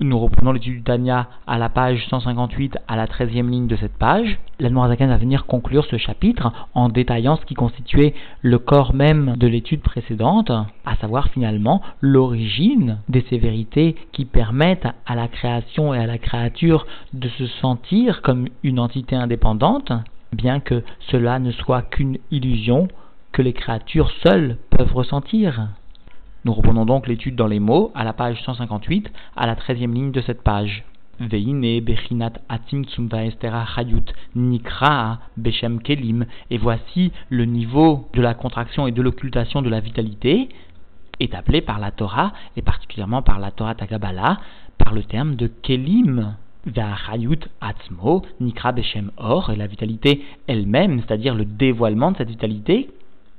Nous reprenons l'étude du à la page 158, à la 13e ligne de cette page. L'Admorazakan va venir conclure ce chapitre en détaillant ce qui constituait le corps même de l'étude précédente, à savoir finalement l'origine des sévérités qui permettent à la création et à la créature de se sentir comme une entité indépendante, bien que cela ne soit qu'une illusion que les créatures seules peuvent ressentir. Nous reprenons donc l'étude dans les mots à la page 158, à la 13e ligne de cette page. Veine bechinat atim estera chayut nikra beshem kelim. Et voici le niveau de la contraction et de l'occultation de la vitalité est appelé par la Torah, et particulièrement par la Torah Tagabala, par le terme de kelim. Ve'achayut atzmo nikra beshem or, et la vitalité elle-même, c'est-à-dire le dévoilement de cette vitalité,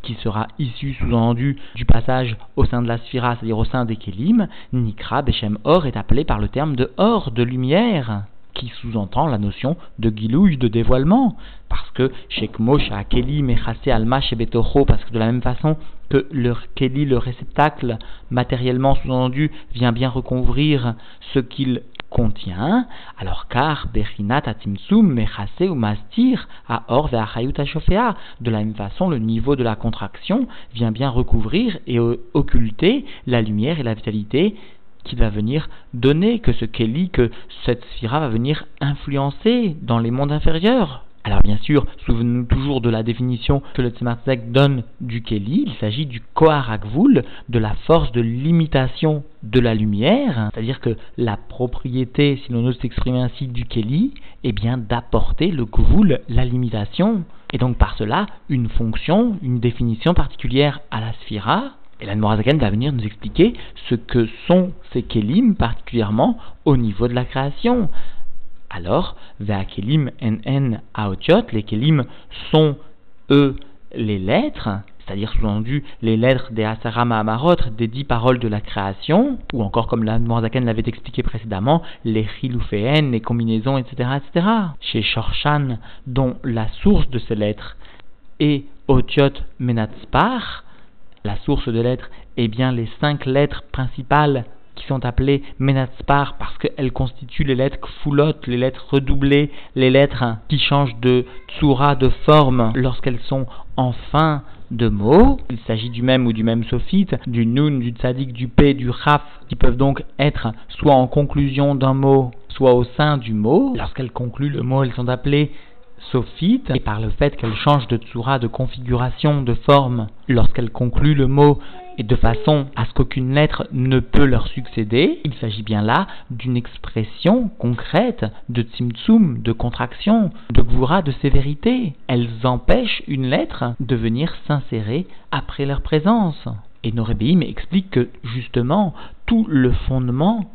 qui sera issu, sous-entendu, du passage au sein de la sphira, c'est-à-dire au sein des Kélim, Nikra Beshem Or est appelé par le terme de Or, de lumière, qui sous-entend la notion de Gilouille, de dévoilement, parce que chez à Kélim et Alma chez parce que de la même façon que le Kéli, le réceptacle, matériellement sous-entendu, vient bien recouvrir ce qu'il contient, alors car Bechinat Atimsum Mechase ou Mastir à Or Shofea. De la même façon, le niveau de la contraction vient bien recouvrir et occulter la lumière et la vitalité qui va venir donner, que ce Kelly, que cette sphira va venir influencer dans les mondes inférieurs. Alors bien sûr, souvenons-nous toujours de la définition que le Tzemach donne du Keli, il s'agit du Koharakvul, de la force de limitation de la lumière, c'est-à-dire que la propriété, si l'on ose s'exprimer ainsi, du Keli, est bien d'apporter le Kvul, la limitation, et donc par cela une fonction, une définition particulière à la Sphira, et la Morazaken va venir nous expliquer ce que sont ces Kelim, particulièrement au niveau de la création. Alors, Ve'akelim NN Aotiot, les Kelim sont, eux, les lettres, c'est-à-dire sous-entendu les lettres des Asarama Amarot, des dix paroles de la création, ou encore comme la l'avait expliqué précédemment, les Chilouféen, les combinaisons, etc., etc. Chez Shorshan, dont la source de ces lettres est Otiot Menatspar, la source de lettres est bien les cinq lettres principales qui sont appelées menatspar parce qu'elles constituent les lettres foulottes, les lettres redoublées, les lettres qui changent de tsura, de forme lorsqu'elles sont en fin de mots. Il s'agit du même ou du même sophite, du nun, du tzadik, du p, du raf, qui peuvent donc être soit en conclusion d'un mot, soit au sein du mot. Lorsqu'elles concluent le mot, elles sont appelées sophites, et par le fait qu'elles changent de tsura, de configuration, de forme, lorsqu'elles concluent le mot et de façon à ce qu'aucune lettre ne peut leur succéder, il s'agit bien là d'une expression concrète de tzimtzum, de contraction, de gvura, de sévérité. Elles empêchent une lettre de venir s'insérer après leur présence. Et Norébéim explique que justement tout le fondement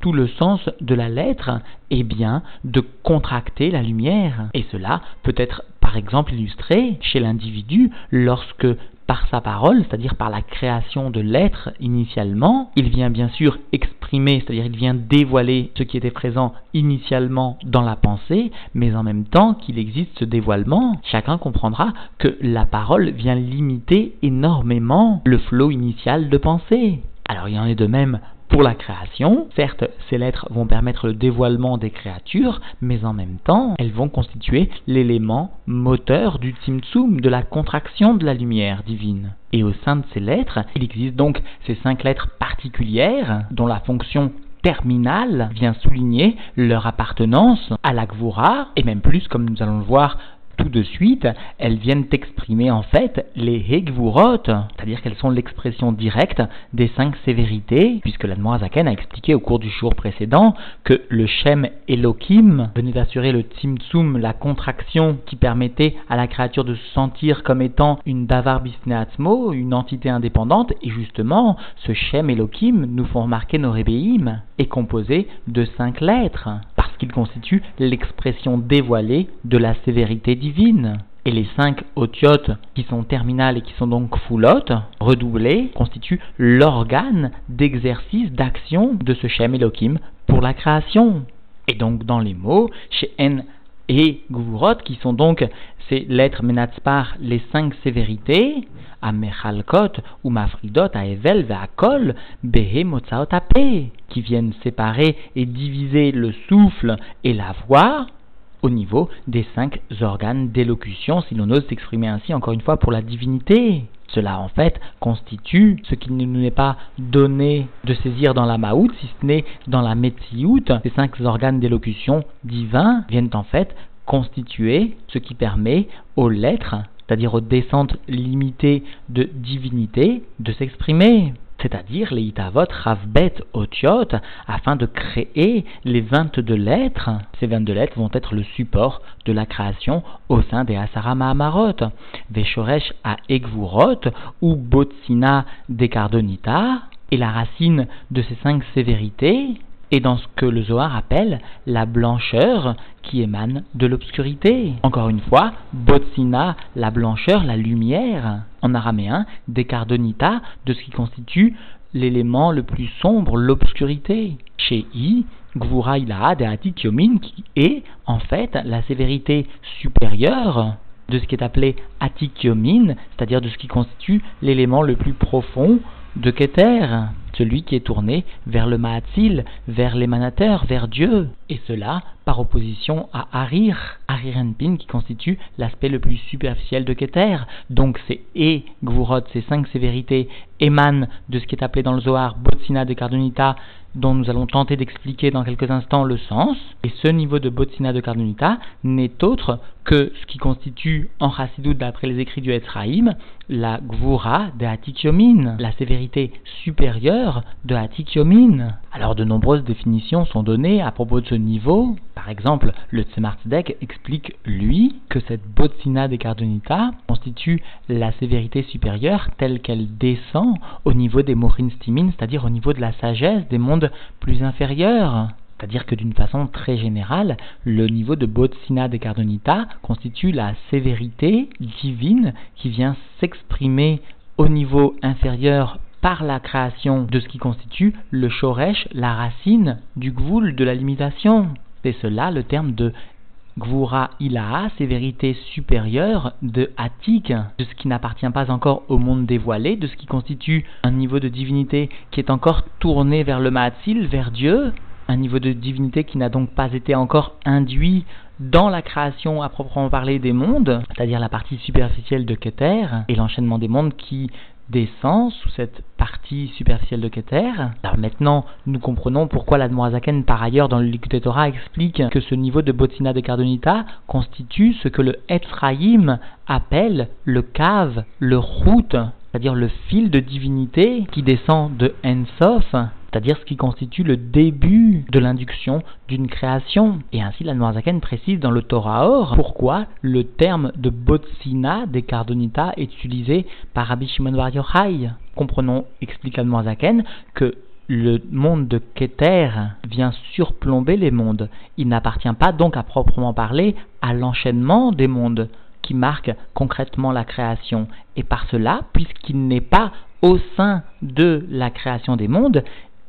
tout le sens de la lettre est bien de contracter la lumière. Et cela peut être par exemple illustré chez l'individu lorsque par sa parole, c'est-à-dire par la création de l'être initialement, il vient bien sûr exprimer, c'est-à-dire il vient dévoiler ce qui était présent initialement dans la pensée, mais en même temps qu'il existe ce dévoilement, chacun comprendra que la parole vient limiter énormément le flot initial de pensée. Alors il en est de même pour la création. Certes, ces lettres vont permettre le dévoilement des créatures, mais en même temps, elles vont constituer l'élément moteur du Tzimtzum, de la contraction de la lumière divine. Et au sein de ces lettres, il existe donc ces cinq lettres particulières dont la fonction terminale vient souligner leur appartenance à la Gvura, et même plus, comme nous allons le voir tout de suite, elles viennent exprimer en fait les Hegvurot, c'est-à-dire qu'elles sont l'expression directe des cinq sévérités, puisque la Zaken a expliqué au cours du jour précédent que le Shem Elohim venait d'assurer le Tzimtzum, la contraction qui permettait à la créature de se sentir comme étant une Davar Bisneatmo, une entité indépendante, et justement, ce Shem Elohim, nous font remarquer nos Rebéim, est composé de cinq lettres, qu'il constitue l'expression dévoilée de la sévérité divine. Et les cinq otiotes qui sont terminales et qui sont donc foulottes, redoublées, constituent l'organe d'exercice, d'action de ce Shem Elohim pour la création. Et donc dans les mots, chez N et Gvurot, qui sont donc ces lettres Menatzpar, les cinq sévérités, à Mechalkot ou Mafridot, à Evel, Kol, Behe qui viennent séparer et diviser le souffle et la voix au niveau des cinq organes d'élocution, si l'on ose s'exprimer ainsi encore une fois pour la divinité. Cela en fait constitue ce qui ne nous est pas donné de saisir dans la Maout, si ce n'est dans la Metsiout. Ces cinq organes d'élocution divins viennent en fait constituer ce qui permet aux lettres, c'est-à-dire aux descentes limitées de divinité, de s'exprimer c'est-à-dire les Itavot Ravbet Otiot, afin de créer les 22 lettres. Ces 22 lettres vont être le support de la création au sein des Asara Mahamarot, Veshoresh a Egvurot ou Botsina Dekardonita, et la racine de ces cinq sévérités et dans ce que le Zohar appelle la blancheur qui émane de l'obscurité. Encore une fois, Botsina, la blancheur, la lumière, en araméen, Dekardonita, de ce qui constitue l'élément le plus sombre, l'obscurité. Chez I, Gvura Ilaha Atikyomin, qui est en fait la sévérité supérieure de ce qui est appelé Atikyomin, c'est-à-dire de ce qui constitue l'élément le plus profond de Keter celui qui est tourné vers le Ma'atzil, vers l'émanateur, vers Dieu. Et cela par opposition à Harir, Harirenpin qui constitue l'aspect le plus superficiel de Keter. Donc c'est et Gvurot, ces cinq sévérités, émanent de ce qui est appelé dans le Zohar Botsina de Cardonita, dont nous allons tenter d'expliquer dans quelques instants le sens. Et ce niveau de Botsina de Cardonita n'est autre que ce qui constitue en Chassidut, d'après les écrits du Etzraïm, la Gvura de Hatikyomin, la sévérité supérieure de Hatikyomin. Alors de nombreuses définitions sont données à propos de ce niveau. Par exemple, le Tzemar explique, lui, que cette Botsina de Cardonita constitue la sévérité supérieure telle qu'elle descend au niveau des Morin Stimin, c'est-à-dire au niveau de la sagesse des mondes plus inférieurs. C'est-à-dire que d'une façon très générale, le niveau de Botsina de Cardonita constitue la sévérité divine qui vient s'exprimer au niveau inférieur par la création de ce qui constitue le shoresh, la racine du gvoul, de la limitation. C'est cela le terme de Gvura Ilaha, sévérité supérieure de Attik, de ce qui n'appartient pas encore au monde dévoilé, de ce qui constitue un niveau de divinité qui est encore tourné vers le Mahatzil, vers Dieu, un niveau de divinité qui n'a donc pas été encore induit dans la création à proprement parler des mondes, c'est-à-dire la partie superficielle de Keter, et l'enchaînement des mondes qui descend sous cette partie superficielle de Keter. Alors maintenant, nous comprenons pourquoi l'Admorazaken, par ailleurs, dans le Likute Torah, explique que ce niveau de Botsina de Cardonita constitue ce que le Ephraim appelle le cave, le route, c'est-à-dire le fil de divinité qui descend de Ensof c'est-à-dire ce qui constitue le début de l'induction d'une création. Et ainsi, la Noirzaken précise dans le Torah Or pourquoi le terme de Botsina des Cardonita est utilisé par Rabbi Shimon Bar Yochai. Comprenons, explique la Noirzaken, que le monde de Keter vient surplomber les mondes. Il n'appartient pas donc à proprement parler à l'enchaînement des mondes qui marque concrètement la création. Et par cela, puisqu'il n'est pas au sein de la création des mondes,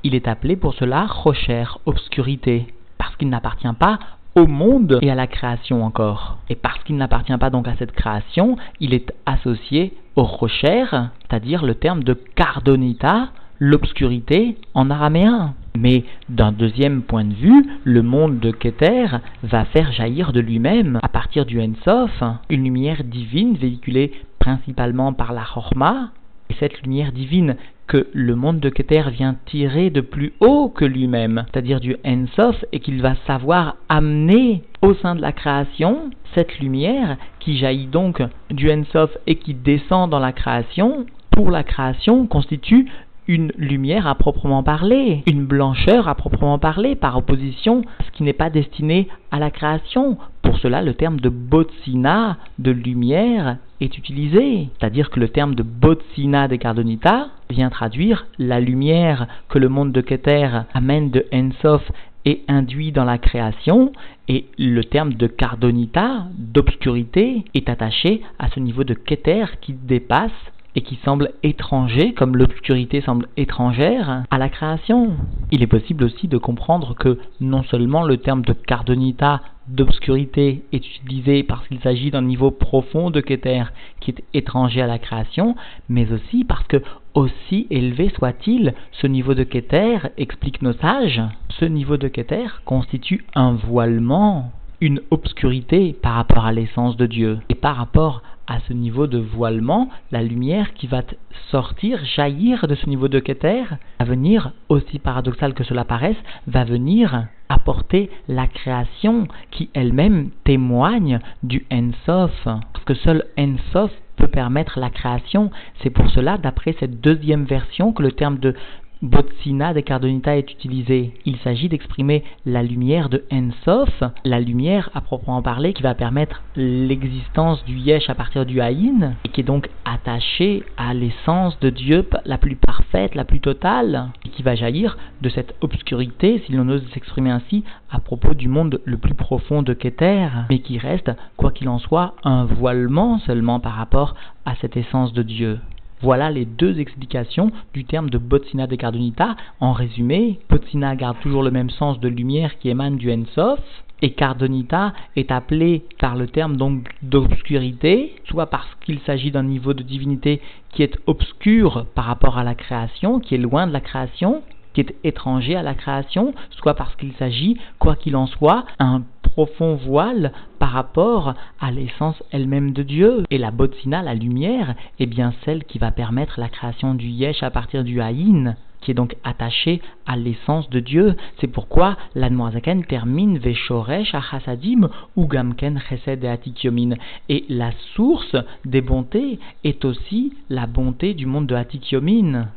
il est appelé pour cela Rocher, obscurité, parce qu'il n'appartient pas au monde et à la création encore. Et parce qu'il n'appartient pas donc à cette création, il est associé au Rocher, c'est-à-dire le terme de Cardonita, l'obscurité en araméen. Mais d'un deuxième point de vue, le monde de Keter va faire jaillir de lui-même, à partir du Ensof, une lumière divine véhiculée principalement par la Chorma, et cette lumière divine que le monde de Keter vient tirer de plus haut que lui-même, c'est-à-dire du Ensof, et qu'il va savoir amener au sein de la création cette lumière qui jaillit donc du Ensof et qui descend dans la création, pour la création constitue une lumière à proprement parler, une blancheur à proprement parler, par opposition à ce qui n'est pas destiné à la création. Pour cela, le terme de botsina, de lumière, est utilisé. C'est-à-dire que le terme de botsina de Cardonita vient traduire la lumière que le monde de Keter amène de Ensof et induit dans la création, et le terme de cardonita, d'obscurité, est attaché à ce niveau de Keter qui dépasse et qui semble étranger, comme l'obscurité semble étrangère à la création. Il est possible aussi de comprendre que non seulement le terme de cardonita d'obscurité est utilisé parce qu'il s'agit d'un niveau profond de Keter qui est étranger à la création, mais aussi parce que aussi élevé soit-il, ce niveau de Keter, expliquent nos sages, ce niveau de Keter constitue un voilement, une obscurité par rapport à l'essence de Dieu. Et par rapport à ce niveau de voilement, la lumière qui va sortir, jaillir de ce niveau de Keter, va venir, aussi paradoxal que cela paraisse, va venir apporter la création qui elle-même témoigne du Ensof. Parce que seul Ensof peut permettre la création. C'est pour cela, d'après cette deuxième version, que le terme de Botsina de Cardonita est utilisé. Il s'agit d'exprimer la lumière de Ensof, la lumière à proprement parler qui va permettre l'existence du Yesh à partir du Haïn, et qui est donc attachée à l'essence de Dieu la plus parfaite, la plus totale, et qui va jaillir de cette obscurité, si l'on ose s'exprimer ainsi, à propos du monde le plus profond de Keter, mais qui reste, quoi qu'il en soit, un voilement seulement par rapport à cette essence de Dieu. Voilà les deux explications du terme de Botsina de Cardonita. En résumé, Botsina garde toujours le même sens de lumière qui émane du Ensof, et Cardonita est appelé par le terme donc d'obscurité, soit parce qu'il s'agit d'un niveau de divinité qui est obscur par rapport à la création, qui est loin de la création, qui est étranger à la création, soit parce qu'il s'agit, quoi qu'il en soit, un profond voile par rapport à l'essence elle-même de Dieu. Et la botsina, la lumière, est bien celle qui va permettre la création du yesh à partir du haïn qui est donc attaché à l'essence de Dieu. C'est pourquoi l'Admoazaken termine Veshoresh Achasadim ou Gamken Chesed et. Et la source des bontés est aussi la bonté du monde de Atikyomin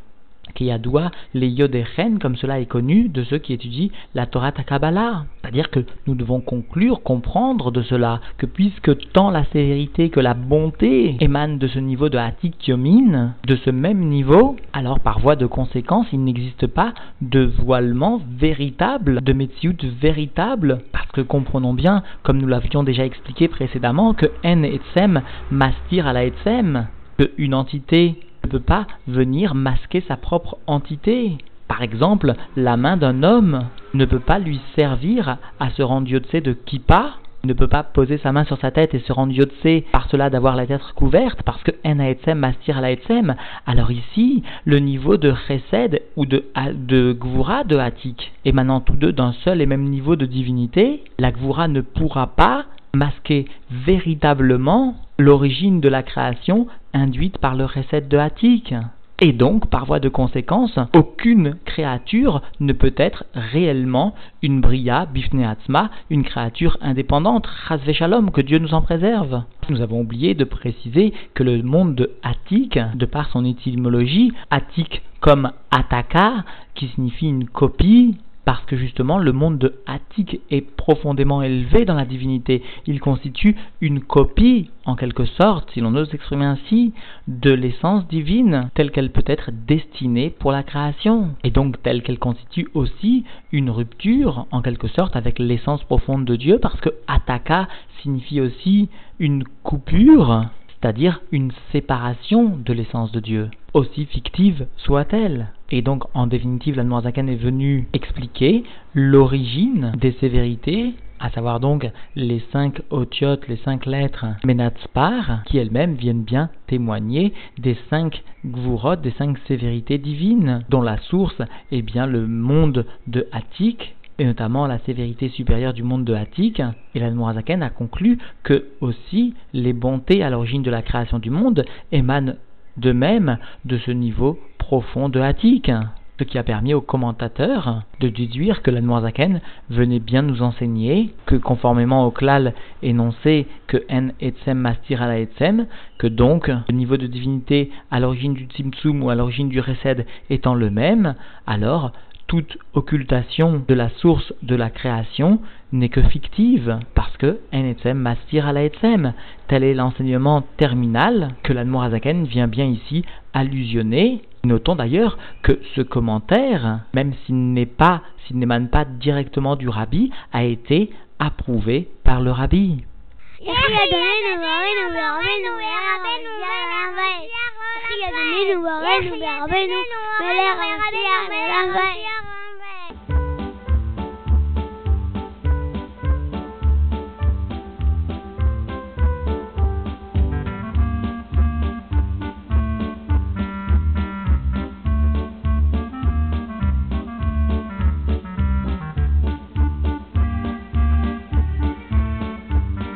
doit les Yodéchen, comme cela est connu de ceux qui étudient la Torah Takabala. C'est-à-dire que nous devons conclure, comprendre de cela, que puisque tant la sévérité que la bonté émanent de ce niveau de Hatik Yomin, de ce même niveau, alors par voie de conséquence, il n'existe pas de voilement véritable, de Metsiout véritable, parce que comprenons bien, comme nous l'avions déjà expliqué précédemment, que N et Tsem mastir à la Etsem, qu'une entité ne peut pas venir masquer sa propre entité. Par exemple, la main d'un homme ne peut pas lui servir à se rendre Yotse de Kippa, ne peut pas poser sa main sur sa tête et se rendre Yotse par cela d'avoir la tête couverte, parce que En mastir la Haetzem. Alors ici, le niveau de Chesed ou de, de Gvura de Hatik, émanant tous deux d'un seul et même niveau de divinité, la Gvura ne pourra pas masquer véritablement l'origine de la création induite par le recette de Hatik. Et donc, par voie de conséquence, aucune créature ne peut être réellement une bria, bifneatzma, une créature indépendante, chasve shalom, que Dieu nous en préserve. Nous avons oublié de préciser que le monde de Attic, de par son étymologie, Attic comme Ataka, qui signifie une copie, parce que justement le monde de Attic est profondément élevé dans la divinité. Il constitue une copie, en quelque sorte, si l'on ose s'exprimer ainsi, de l'essence divine telle qu'elle peut être destinée pour la création, et donc telle qu'elle constitue aussi une rupture, en quelque sorte, avec l'essence profonde de Dieu, parce que Ataka signifie aussi une coupure, c'est-à-dire une séparation de l'essence de Dieu, aussi fictive soit-elle. Et donc, en définitive, la Zaken est venue expliquer l'origine des sévérités, à savoir donc les cinq otiotes, les cinq lettres Menatspar, qui elles-mêmes viennent bien témoigner des cinq gvurot, des cinq sévérités divines, dont la source est bien le monde de Attic, et notamment la sévérité supérieure du monde de Attic. Et la Zaken a conclu que aussi les bontés à l'origine de la création du monde émanent de même de ce niveau profond de Hatik, ce qui a permis aux commentateurs de déduire que la Zaken venait bien nous enseigner que conformément au klal énoncé que En Etzem Mastir ala Etzem, que donc le niveau de divinité à l'origine du Tzimtzum ou à l'origine du Resed étant le même, alors toute occultation de la source de la création n'est que fictive, parce que etzem mastir ala etzem. Tel est l'enseignement terminal que l'Admorazaken vient bien ici allusionner. Notons d'ailleurs que ce commentaire, même s'il n'est pas, n'émane pas directement du rabbi, a été approuvé par le rabbi.